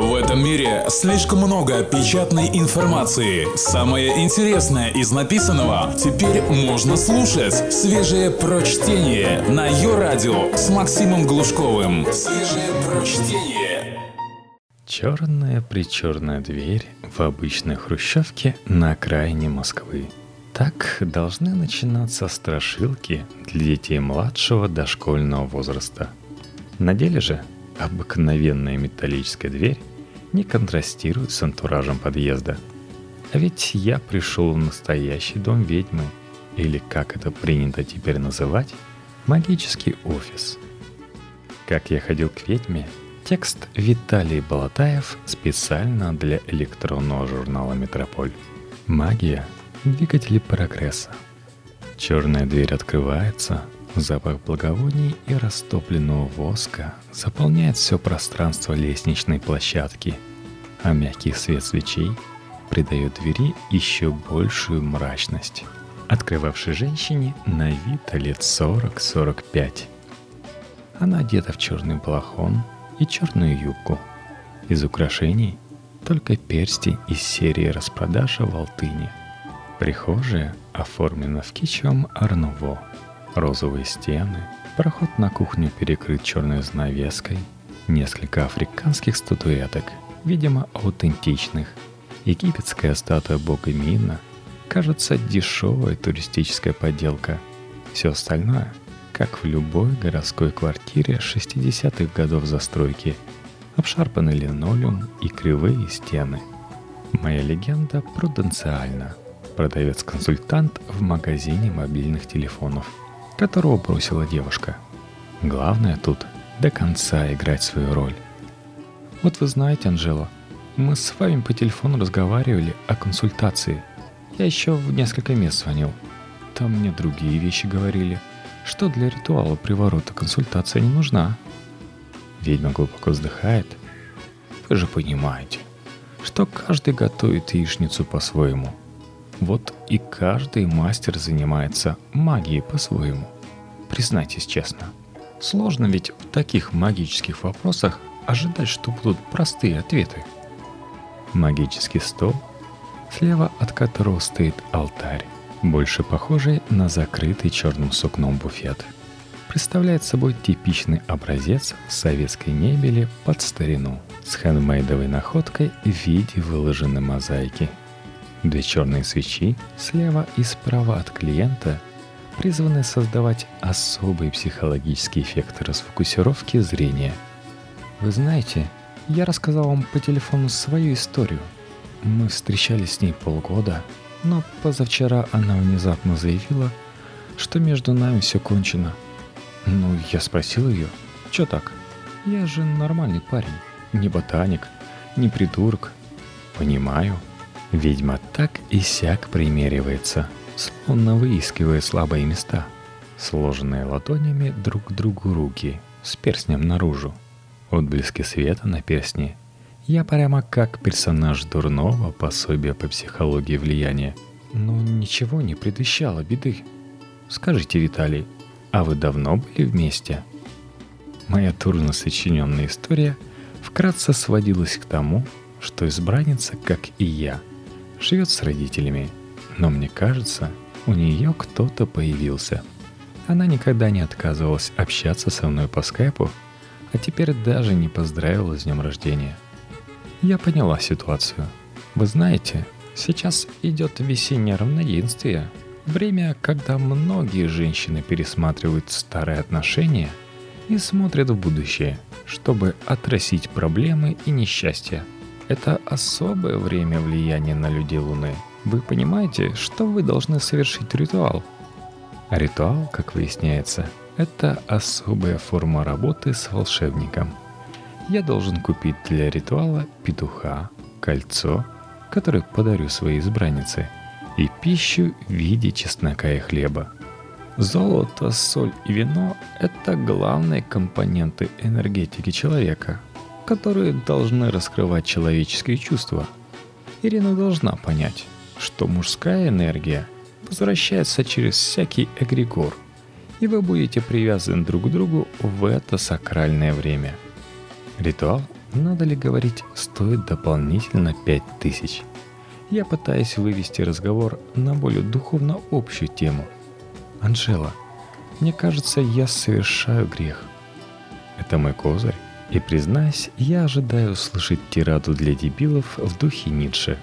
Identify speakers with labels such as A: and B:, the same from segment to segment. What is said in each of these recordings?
A: В этом мире слишком много печатной информации. Самое интересное из написанного теперь можно слушать. Свежее прочтение на ее радио с Максимом Глушковым. Свежее прочтение.
B: Черная причерная дверь в обычной хрущевке на окраине Москвы. Так должны начинаться страшилки для детей младшего дошкольного возраста. На деле же обыкновенная металлическая дверь не контрастирует с антуражем подъезда. А ведь я пришел в настоящий дом ведьмы, или как это принято теперь называть, магический офис. Как я ходил к ведьме, текст Виталий Болотаев специально для электронного журнала «Метрополь». Магия – двигатели прогресса. Черная дверь открывается – Запах благовоний и растопленного воска заполняет все пространство лестничной площадки, а мягкий свет свечей придает двери еще большую мрачность, открывавшей женщине на вид лет 40-45. Она одета в черный балахон и черную юбку. Из украшений только перстень из серии распродажа в Алтыне. Прихожая оформлена в кичевом арнуво – розовые стены, проход на кухню перекрыт черной занавеской, несколько африканских статуэток, видимо, аутентичных. Египетская статуя бога Мина кажется дешевая туристическая подделка. Все остальное, как в любой городской квартире 60-х годов застройки, обшарпанный линолеум и кривые стены. Моя легенда пруденциальна. Продавец-консультант в магазине мобильных телефонов – которого бросила девушка. Главное тут до конца играть свою роль. Вот вы знаете, Анжела, мы с вами по телефону разговаривали о консультации. Я еще в несколько мест звонил. Там мне другие вещи говорили, что для ритуала приворота консультация не нужна. Ведьма глубоко вздыхает. Вы же понимаете, что каждый готовит яичницу по-своему – вот и каждый мастер занимается магией по-своему. Признайтесь честно, сложно ведь в таких магических вопросах ожидать, что будут простые ответы. Магический стол, слева от которого стоит алтарь, больше похожий на закрытый черным сукном буфет, представляет собой типичный образец советской мебели под старину с хендмейдовой находкой в виде выложенной мозаики – Две черные свечи слева и справа от клиента призваны создавать особый психологический эффект расфокусировки зрения. Вы знаете, я рассказал вам по телефону свою историю. Мы встречались с ней полгода, но позавчера она внезапно заявила, что между нами все кончено. Ну, я спросил ее, что так? Я же нормальный парень, не ботаник, не придурок. Понимаю, Ведьма так и сяк примеривается, словно выискивая слабые места, сложенные ладонями друг к другу руки, с перстнем наружу. Отблески света на перстне. Я прямо как персонаж дурного пособия по психологии влияния. Но ничего не предвещало беды. Скажите, Виталий, а вы давно были вместе? Моя турно сочиненная история вкратце сводилась к тому, что избранница, как и я – живет с родителями, но мне кажется, у нее кто-то появился. Она никогда не отказывалась общаться со мной по скайпу, а теперь даже не поздравила с днем рождения. Я поняла ситуацию. Вы знаете, сейчас идет весеннее равноденствие. Время, когда многие женщины пересматривают старые отношения и смотрят в будущее, чтобы отрасить проблемы и несчастья – это особое время влияния на людей Луны. Вы понимаете, что вы должны совершить ритуал. А ритуал, как выясняется, это особая форма работы с волшебником. Я должен купить для ритуала петуха, кольцо, которое подарю своей избраннице, и пищу в виде чеснока и хлеба. Золото, соль и вино – это главные компоненты энергетики человека – которые должны раскрывать человеческие чувства. Ирина должна понять, что мужская энергия возвращается через всякий эгрегор, и вы будете привязаны друг к другу в это сакральное время. Ритуал надо ли говорить, стоит дополнительно 5000. Я пытаюсь вывести разговор на более духовно общую тему. Анжела, мне кажется, я совершаю грех. Это мой козырь. И признаюсь, я ожидаю услышать тираду для дебилов в духе Ницше.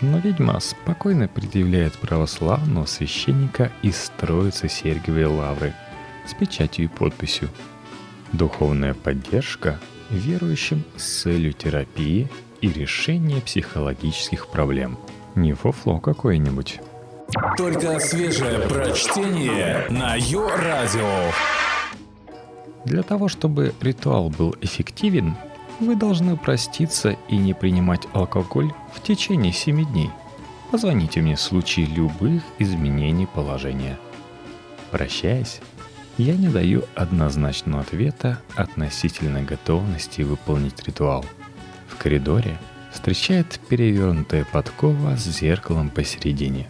B: Но ведьма спокойно предъявляет православного священника из строицы Сергиевой Лавры с печатью и подписью. Духовная поддержка верующим с целью терапии и решения психологических проблем. Не фуфло какое-нибудь.
A: Только свежее прочтение на Йо-Радио.
B: Для того, чтобы ритуал был эффективен, вы должны проститься и не принимать алкоголь в течение 7 дней. Позвоните мне в случае любых изменений положения. Прощаясь, я не даю однозначного ответа относительно готовности выполнить ритуал. В коридоре встречает перевернутая подкова с зеркалом посередине.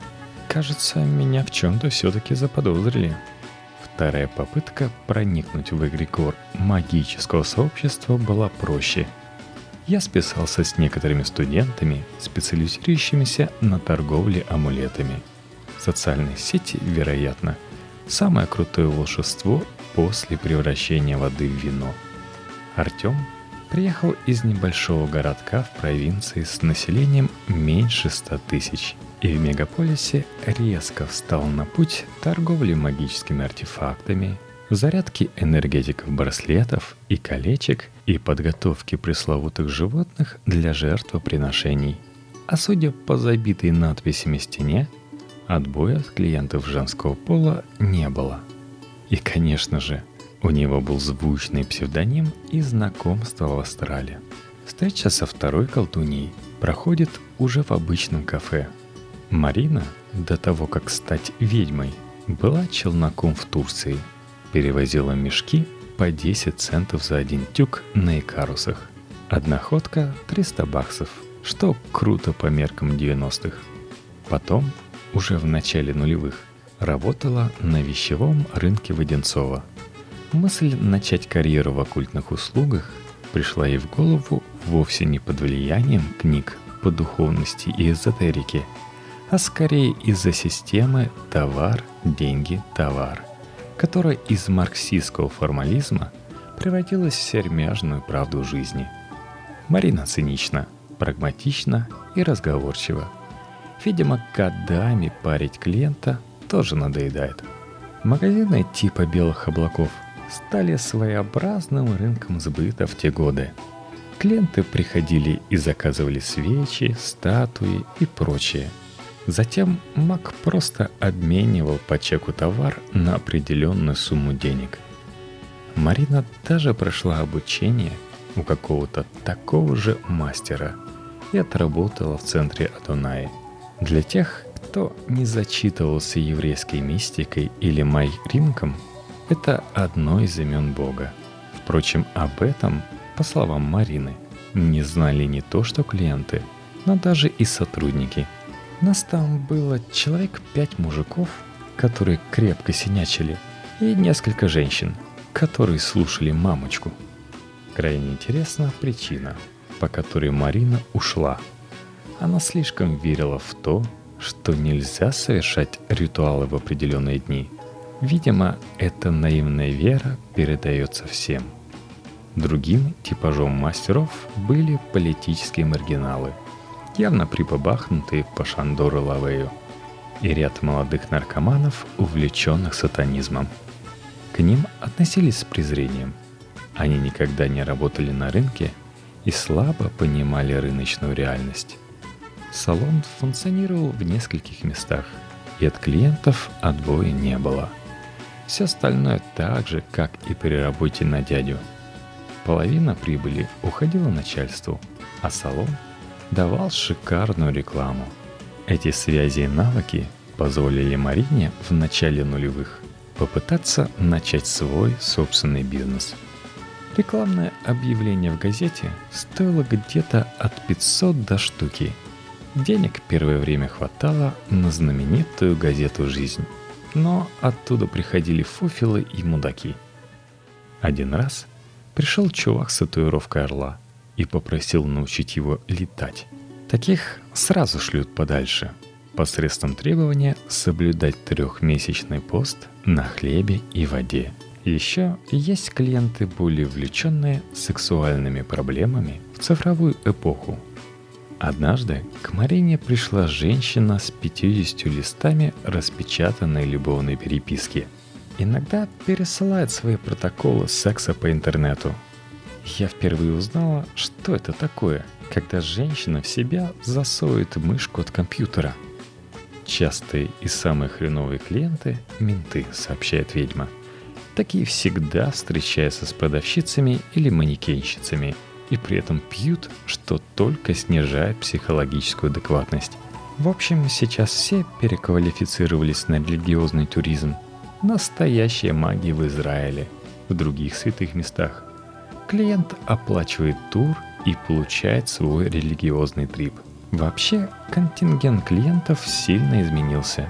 B: Кажется, меня в чем-то все-таки заподозрили. Вторая попытка проникнуть в эгрегор магического сообщества была проще. Я списался с некоторыми студентами, специализирующимися на торговле амулетами. Социальные сети, вероятно, самое крутое волшебство после превращения воды в вино. Артем приехал из небольшого городка в провинции с населением меньше 100 тысяч – и в мегаполисе резко встал на путь торговли магическими артефактами, зарядки энергетиков браслетов и колечек и подготовки пресловутых животных для жертвоприношений. А судя по забитой надписями стене, отбоя от клиентов женского пола не было. И, конечно же, у него был звучный псевдоним и знакомство в Австралии. Встреча со второй колдуньей проходит уже в обычном кафе – Марина, до того как стать ведьмой, была челноком в Турции. Перевозила мешки по 10 центов за один тюк на икарусах. Одна ходка – 300 баксов, что круто по меркам 90-х. Потом, уже в начале нулевых, работала на вещевом рынке Воденцова. Мысль начать карьеру в оккультных услугах пришла ей в голову вовсе не под влиянием книг по духовности и эзотерике – а скорее из-за системы «товар, деньги, товар», которая из марксистского формализма превратилась в сермяжную правду жизни. Марина цинична, прагматична и разговорчива. Видимо, годами парить клиента тоже надоедает. Магазины типа белых облаков стали своеобразным рынком сбыта в те годы. Клиенты приходили и заказывали свечи, статуи и прочее – Затем Мак просто обменивал по чеку товар на определенную сумму денег. Марина даже прошла обучение у какого-то такого же мастера и отработала в центре Адонаи. Для тех, кто не зачитывался еврейской мистикой или майринком, это одно из имен Бога. Впрочем, об этом, по словам Марины, не знали не то что клиенты, но даже и сотрудники – нас там было человек пять мужиков, которые крепко синячили, и несколько женщин, которые слушали мамочку. Крайне интересна причина, по которой Марина ушла. Она слишком верила в то, что нельзя совершать ритуалы в определенные дни. Видимо, эта наивная вера передается всем. Другим типажом мастеров были политические маргиналы – явно припобахнутые по Шандору Лавею, и ряд молодых наркоманов, увлеченных сатанизмом. К ним относились с презрением. Они никогда не работали на рынке и слабо понимали рыночную реальность. Салон функционировал в нескольких местах, и от клиентов отбоя не было. Все остальное так же, как и при работе на дядю. Половина прибыли уходила начальству, а салон давал шикарную рекламу. Эти связи и навыки позволили Марине в начале нулевых попытаться начать свой собственный бизнес. Рекламное объявление в газете стоило где-то от 500 до штуки. Денег первое время хватало на знаменитую газету «Жизнь», но оттуда приходили фуфелы и мудаки. Один раз пришел чувак с татуировкой орла – и попросил научить его летать. Таких сразу шлют подальше, посредством требования соблюдать трехмесячный пост на хлебе и воде. Еще есть клиенты, более увлеченные сексуальными проблемами в цифровую эпоху. Однажды к Марине пришла женщина с 50 листами распечатанной любовной переписки. Иногда пересылает свои протоколы секса по интернету. Я впервые узнала, что это такое, когда женщина в себя засовывает мышку от компьютера. Частые и самые хреновые клиенты – менты, сообщает ведьма – Такие всегда встречаются с продавщицами или манекенщицами и при этом пьют, что только снижает психологическую адекватность. В общем, сейчас все переквалифицировались на религиозный туризм. Настоящая магия в Израиле, в других святых местах. Клиент оплачивает тур и получает свой религиозный трип. Вообще, контингент клиентов сильно изменился.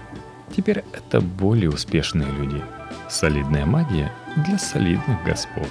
B: Теперь это более успешные люди – Солидная магия для солидных господ.